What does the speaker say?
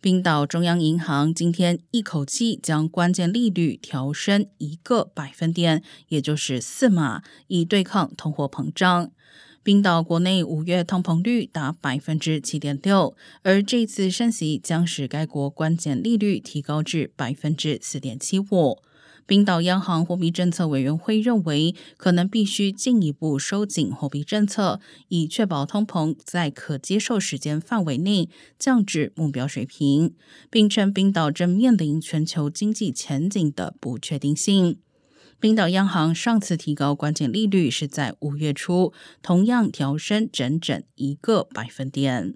冰岛中央银行今天一口气将关键利率调升一个百分点，也就是四码，以对抗通货膨胀。冰岛国内五月通膨率达百分之七点六，而这次升息将使该国关键利率提高至百分之四点七五。冰岛央行货币政策委员会认为，可能必须进一步收紧货币政策，以确保通膨在可接受时间范围内降至目标水平，并称冰岛正面临全球经济前景的不确定性。冰岛央行上次提高关键利率是在五月初，同样调升整整一个百分点。